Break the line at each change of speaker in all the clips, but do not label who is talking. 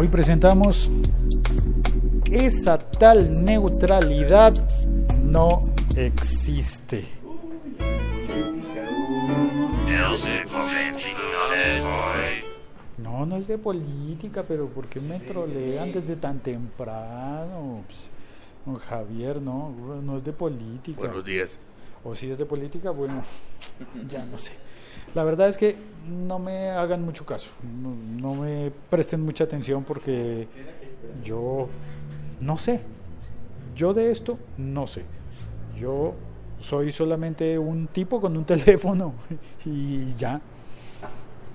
Hoy presentamos esa tal neutralidad no existe. No, no es de política, pero ¿por qué me trolean desde tan temprano? Pues, don Javier, no, no es de política.
Buenos días.
O si es de política, bueno, ya no sé. La verdad es que no me hagan mucho caso, no, me presten mucha atención porque yo no sé. Yo de esto no sé. Yo soy solamente un tipo con un teléfono y ya.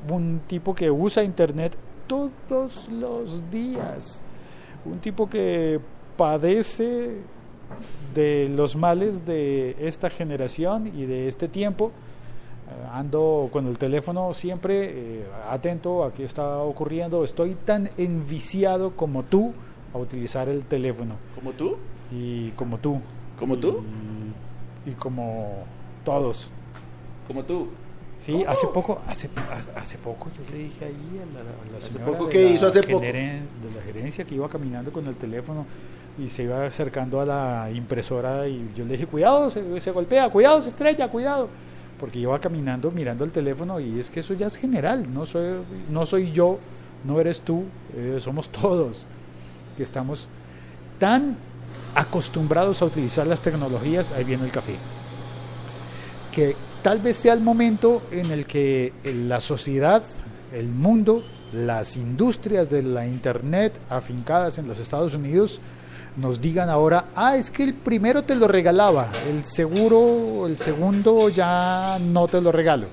Un tipo que usa internet todos los días. Un tipo que padece de los males de esta generación y de este tiempo. Eh, ando con el teléfono siempre eh, atento a qué está ocurriendo. Estoy tan enviciado como tú a utilizar el teléfono.
¿Como tú?
Y como tú.
¿Como tú?
Y, y como todos.
¿Como tú?
Sí, hace poco, hace, hace poco yo le dije ahí a la, a la
¿Hace poco
la
hizo hace poco?
de la gerencia que iba caminando con el teléfono y se iba acercando a la impresora y yo le dije, cuidado, se, se golpea, cuidado, se estrella, cuidado. Porque iba caminando mirando el teléfono y es que eso ya es general, no soy, no soy yo, no eres tú, eh, somos todos que estamos tan acostumbrados a utilizar las tecnologías, ahí viene el café, que tal vez sea el momento en el que la sociedad, el mundo, las industrias de la Internet afincadas en los Estados Unidos nos digan ahora, ah, es que el primero te lo regalaba, el seguro, el segundo ya no te lo regalo.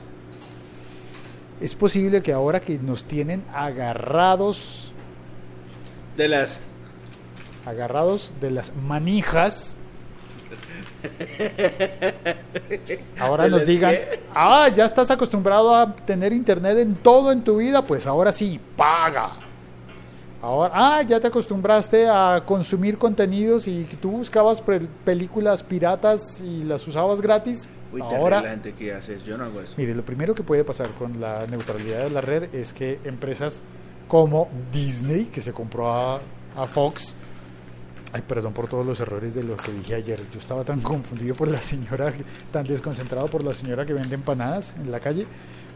Es posible que ahora que nos tienen agarrados
De las.
agarrados de las manijas. Ahora
¿De
nos digan,
qué?
ah, ya estás acostumbrado a tener internet en todo en tu vida, pues ahora sí, paga. Ahora, ah, ya te acostumbraste a consumir contenidos y tú buscabas películas piratas y las usabas gratis.
Uy,
ahora,
terrible gente que haces. Yo no hago eso.
Mire, lo primero que puede pasar con la neutralidad de la red es que empresas como Disney, que se compró a, a Fox, ay, perdón por todos los errores de lo que dije ayer, yo estaba tan confundido por la señora, tan desconcentrado por la señora que vende empanadas en la calle,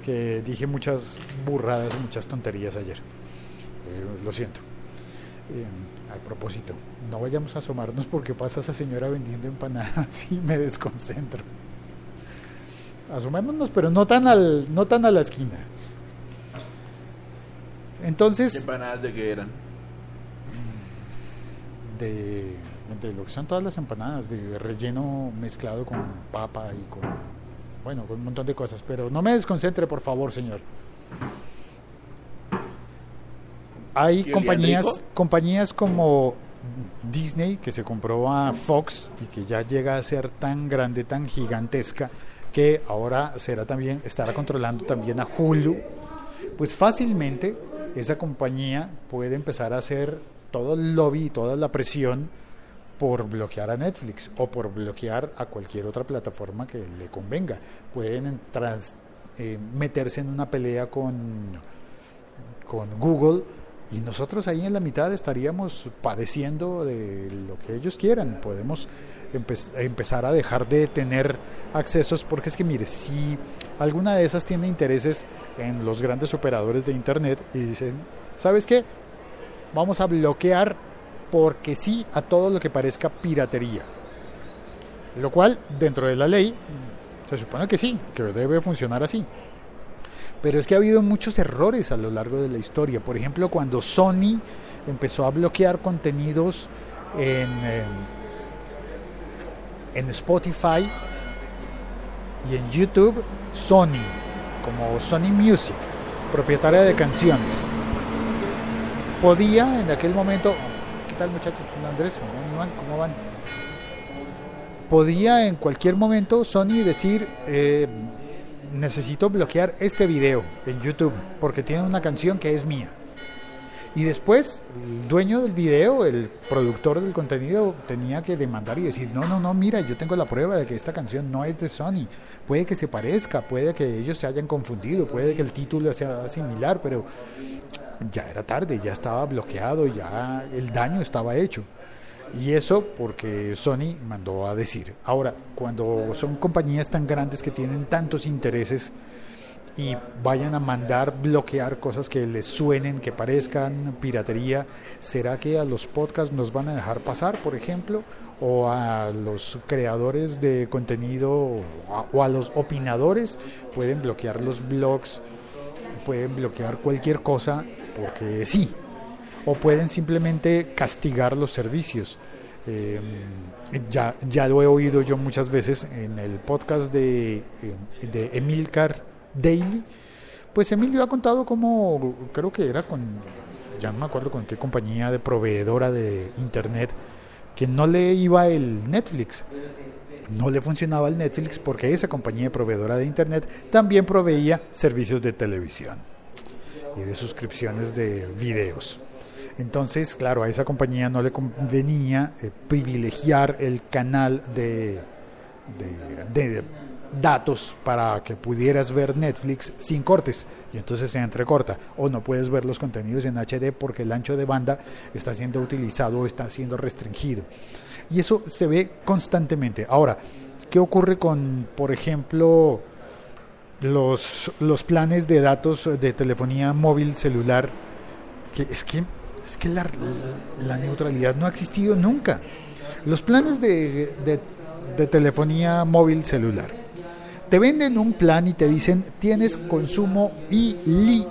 que dije muchas burradas y muchas tonterías ayer. Eh, lo siento. Eh, a propósito, no vayamos a asomarnos porque pasa esa señora vendiendo empanadas y me desconcentro. Asomémonos, pero no tan al, no tan a la esquina.
¿Qué
Entonces,
empanadas de qué eran?
de, de lo que son todas las empanadas, de relleno mezclado con papa y con, bueno, con un montón de cosas, pero no me desconcentre, por favor, señor. Hay compañías, compañías como Disney que se compró a Fox y que ya llega a ser tan grande, tan gigantesca que ahora será también estará controlando también a Hulu. Pues fácilmente esa compañía puede empezar a hacer todo el lobby y toda la presión por bloquear a Netflix o por bloquear a cualquier otra plataforma que le convenga. Pueden en- trans- eh, meterse en una pelea con, con Google y nosotros ahí en la mitad estaríamos padeciendo de lo que ellos quieran. Podemos empe- empezar a dejar de tener accesos porque es que mire, si alguna de esas tiene intereses en los grandes operadores de Internet y dicen, ¿sabes qué? Vamos a bloquear porque sí a todo lo que parezca piratería. Lo cual, dentro de la ley, se supone que sí, que debe funcionar así. Pero es que ha habido muchos errores a lo largo de la historia. Por ejemplo, cuando Sony empezó a bloquear contenidos en, eh, en Spotify y en YouTube, Sony, como Sony Music, propietaria de canciones, podía en aquel momento, ¿qué tal muchachos? ¿Hola, Andrés? ¿Cómo van? ¿Cómo van? Podía en cualquier momento Sony decir, eh, necesito bloquear este video en YouTube porque tiene una canción que es mía. Y después, el dueño del video, el productor del contenido, tenía que demandar y decir, no, no, no, mira, yo tengo la prueba de que esta canción no es de Sony. Puede que se parezca, puede que ellos se hayan confundido, puede que el título sea similar, pero ya era tarde, ya estaba bloqueado, ya el daño estaba hecho. Y eso porque Sony mandó a decir. Ahora, cuando son compañías tan grandes que tienen tantos intereses, y vayan a mandar bloquear cosas que les suenen, que parezcan piratería, ¿será que a los podcasts nos van a dejar pasar, por ejemplo? ¿O a los creadores de contenido o a los opinadores pueden bloquear los blogs, pueden bloquear cualquier cosa porque sí? ¿O pueden simplemente castigar los servicios? Eh, ya, ya lo he oído yo muchas veces en el podcast de, eh, de Emilcar Daily, pues Emilio ha contado como, creo que era con, ya no me acuerdo con qué compañía de proveedora de internet, que no le iba el Netflix. No le funcionaba el Netflix porque esa compañía de proveedora de internet también proveía servicios de televisión y de suscripciones de videos. Entonces, claro, a esa compañía no le convenía eh, privilegiar el canal de, de, datos para que pudieras ver Netflix sin cortes. Y entonces se entrecorta. O no puedes ver los contenidos en HD porque el ancho de banda está siendo utilizado o está siendo restringido. Y eso se ve constantemente. Ahora qué ocurre con por ejemplo los, los planes de datos de telefonía móvil celular es que es que la, neutralidad no ha existido nunca los planes de, de, de telefonía móvil celular te venden un plan y te dicen tienes consumo ilimitado.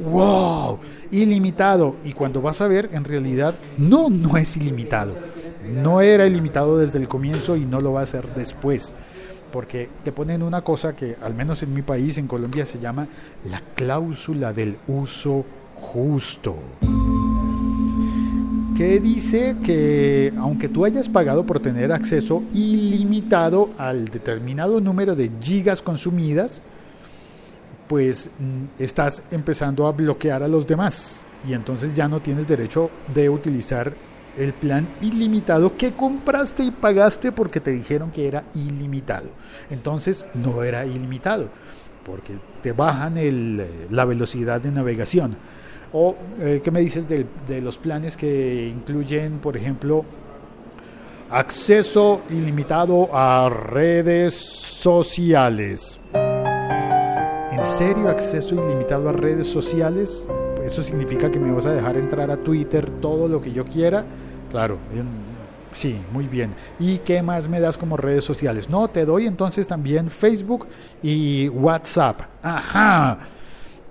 ¡Wow! Ilimitado. Y cuando vas a ver, en realidad no, no es ilimitado. No era ilimitado desde el comienzo y no lo va a ser después. Porque te ponen una cosa que, al menos en mi país, en Colombia, se llama la cláusula del uso justo que dice que aunque tú hayas pagado por tener acceso ilimitado al determinado número de gigas consumidas, pues mm, estás empezando a bloquear a los demás y entonces ya no tienes derecho de utilizar el plan ilimitado que compraste y pagaste porque te dijeron que era ilimitado. Entonces no era ilimitado porque te bajan el, la velocidad de navegación. ¿O eh, qué me dices de, de los planes que incluyen, por ejemplo, acceso ilimitado a redes sociales? ¿En serio acceso ilimitado a redes sociales? ¿Eso significa que me vas a dejar entrar a Twitter todo lo que yo quiera? Claro, sí, muy bien. ¿Y qué más me das como redes sociales? No, te doy entonces también Facebook y WhatsApp. Ajá.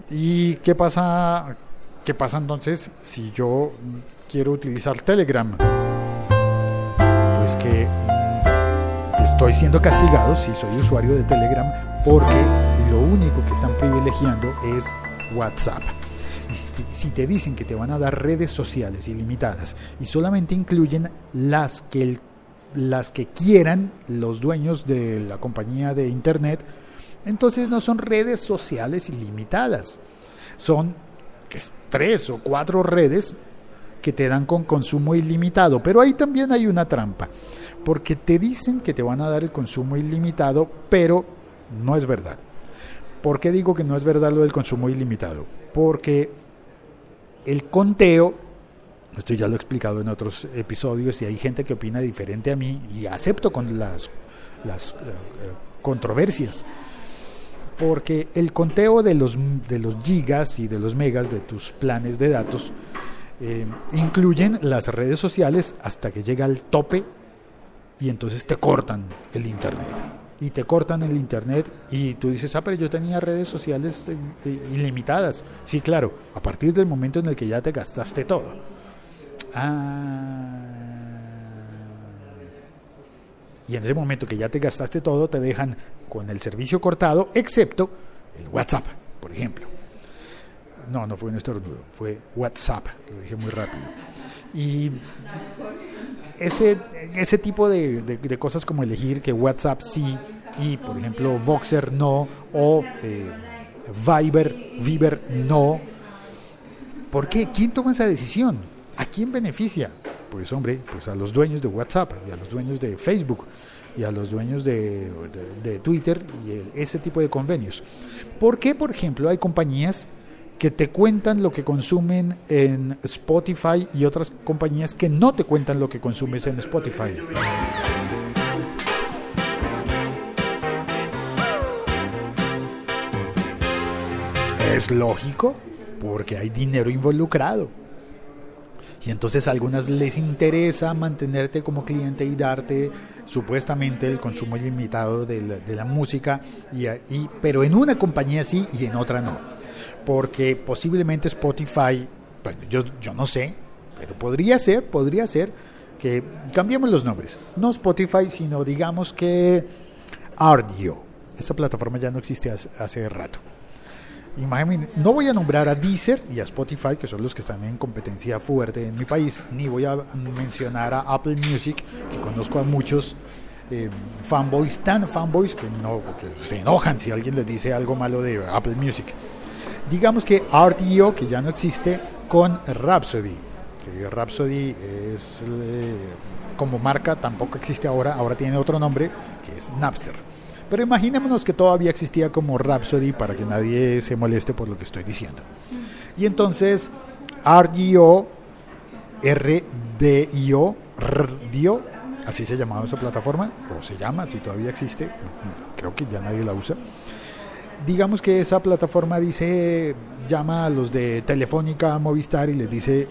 ¿Y qué pasa ¿Qué pasa entonces si yo quiero utilizar Telegram? Pues que mm, estoy siendo castigado si soy usuario de Telegram porque lo único que están privilegiando es WhatsApp. Si te dicen que te van a dar redes sociales ilimitadas y solamente incluyen las que, las que quieran los dueños de la compañía de Internet, entonces no son redes sociales ilimitadas. Son tres o cuatro redes que te dan con consumo ilimitado. Pero ahí también hay una trampa, porque te dicen que te van a dar el consumo ilimitado, pero no es verdad. ¿Por qué digo que no es verdad lo del consumo ilimitado? Porque el conteo, esto ya lo he explicado en otros episodios y hay gente que opina diferente a mí y acepto con las, las eh, eh, controversias porque el conteo de los, de los gigas y de los megas de tus planes de datos eh, incluyen las redes sociales hasta que llega al tope y entonces te cortan el internet. Y te cortan el internet y tú dices, ah, pero yo tenía redes sociales eh, eh, ilimitadas. Sí, claro, a partir del momento en el que ya te gastaste todo. Ah. Y en ese momento que ya te gastaste todo, te dejan con el servicio cortado, excepto el WhatsApp, por ejemplo. No, no fue un estornudo, fue WhatsApp, lo dije muy rápido. Y ese, ese tipo de, de, cosas como elegir que WhatsApp sí y, por ejemplo, Voxer no, o eh, Viber, Viber no, ¿Por qué? ¿Quién toma esa decisión? ¿A quién beneficia? Pues hombre, pues a los dueños de WhatsApp y a los dueños de Facebook y a los dueños de, de Twitter y ese tipo de convenios. ¿Por qué, por ejemplo, hay compañías que te cuentan lo que consumen en Spotify y otras compañías que no te cuentan lo que consumes en Spotify. Es lógico, porque hay dinero involucrado. Y entonces a algunas les interesa mantenerte como cliente y darte supuestamente el consumo ilimitado de la, de la música, y, y, pero en una compañía sí y en otra no porque posiblemente Spotify, bueno, yo, yo no sé, pero podría ser, podría ser que cambiemos los nombres, no Spotify, sino digamos que Ardio. Esa plataforma ya no existe hace, rato. No voy a nombrar a Deezer y a Spotify, que son los que están en competencia fuerte en mi país, ni voy a mencionar a Apple Music, que conozco a muchos eh, fanboys, tan fanboys que, no, se enojan si alguien les dice algo malo de Apple Music digamos que RDO, que ya no existe, con Rhapsody, que Rhapsody es eh, como marca, tampoco existe ahora, ahora tiene otro nombre, que es Napster. Pero imaginémonos que todavía existía como Rhapsody para que nadie se moleste por lo que estoy diciendo. Y entonces RDO, RDIO, RDIO, así se llamaba esa plataforma, o se llama, si todavía existe, creo que ya nadie la usa digamos que esa plataforma dice, llama a los de Telefónica, Movistar y les dice,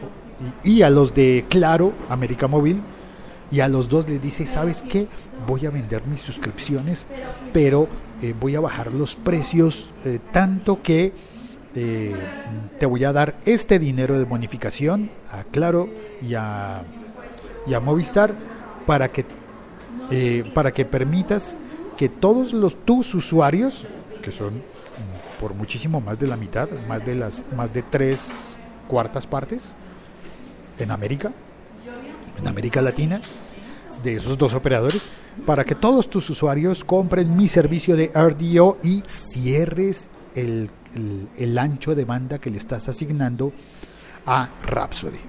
y a los de Claro, América Móvil, y a los dos les dice, ¿sabes qué? Voy a vender mis suscripciones, pero eh, voy a bajar los precios eh, tanto que eh, te voy a dar este dinero de bonificación a Claro y a, y a Movistar para que, para que permitas que todos los tus usuarios que son mm, por muchísimo más de la mitad, más de las más de tres cuartas partes en América, en América Latina, de esos dos operadores, para que todos tus usuarios compren mi servicio de RDO y cierres el, el, ancho de banda que le estás asignando a Rhapsody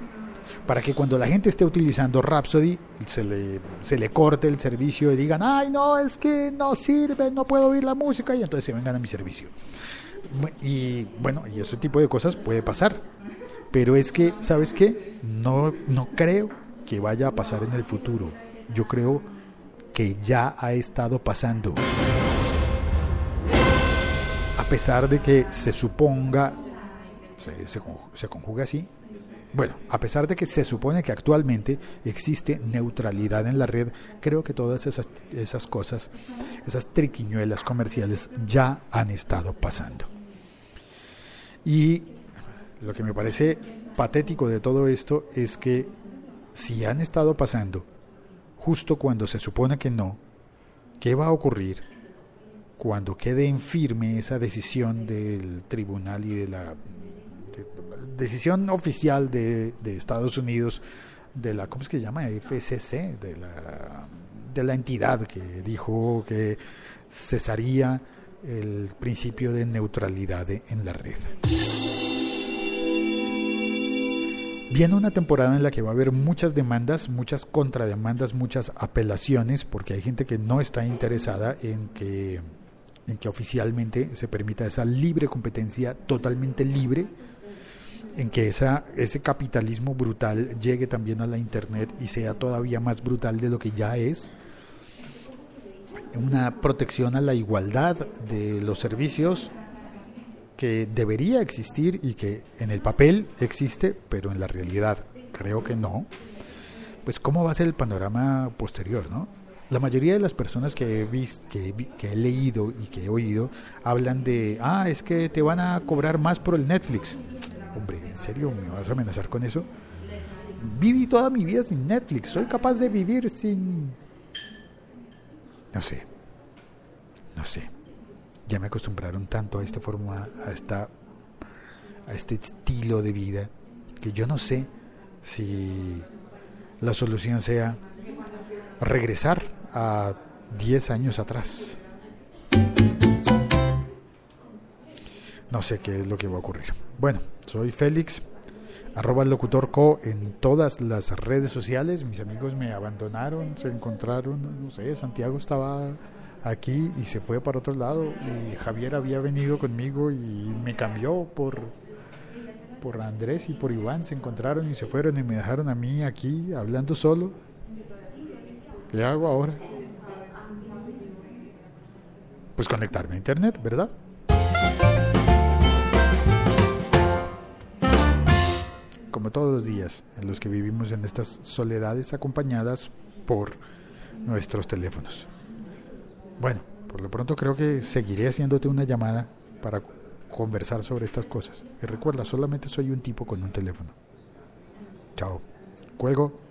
para que cuando la gente esté utilizando Rhapsody se le, se le corte el servicio y digan, ay no, es que no sirve, no puedo oír la música y entonces se vengan a mi servicio. Y bueno, y ese tipo de cosas puede pasar. Pero es que, ¿sabes qué? No, no creo que vaya a pasar en el futuro. Yo creo que ya ha estado pasando. A pesar de que se suponga, se, conjuga así, bueno, a pesar de que se supone que actualmente existe neutralidad en la red, creo que todas esas, esas cosas, esas triquiñuelas comerciales ya han estado pasando. Y lo que me parece patético de todo esto es que si han estado pasando justo cuando se supone que no, ¿qué va a ocurrir cuando quede en firme esa decisión del tribunal y de la decisión oficial de, Estados Unidos, de la, ¿cómo es que se llama? FCC, de la, de la entidad que dijo que cesaría el principio de neutralidad en la red. Viene una temporada en la que va a haber muchas demandas, muchas contrademandas, muchas apelaciones, porque hay gente que no está interesada en que, en que oficialmente se permita esa libre competencia totalmente libre en que esa, ese capitalismo brutal llegue también a la Internet y sea todavía más brutal de lo que ya es. Una protección a la igualdad de los servicios que debería existir y que en el papel existe, pero en la realidad creo que no. Pues cómo va a ser el panorama posterior, ¿no? La mayoría de las personas que he, visto, que, que he leído y que he oído hablan de, ah, es que te van a cobrar más por el Netflix hombre, ¿en serio me vas a amenazar con eso? Viví toda mi vida sin Netflix, soy capaz de vivir sin... No sé, no sé. Ya me acostumbraron tanto a esta forma, a, esta, a este estilo de vida, que yo no sé si la solución sea regresar a 10 años atrás. No sé qué es lo que va a ocurrir. Bueno, soy Félix. arroba locutor co en todas las redes sociales. Mis amigos me abandonaron, se encontraron, no sé, Santiago estaba aquí y se fue para otro lado y Javier había venido conmigo y me cambió por por Andrés y por Iván se encontraron y se fueron y me dejaron a mí aquí hablando solo. ¿Qué hago ahora? Pues conectarme a internet, ¿verdad? Como todos los días en los que vivimos en estas soledades acompañadas por nuestros teléfonos. Bueno, por lo pronto creo que seguiré haciéndote una llamada para conversar sobre estas cosas. Y recuerda, solamente soy un tipo con un teléfono. Chao. Cuelgo.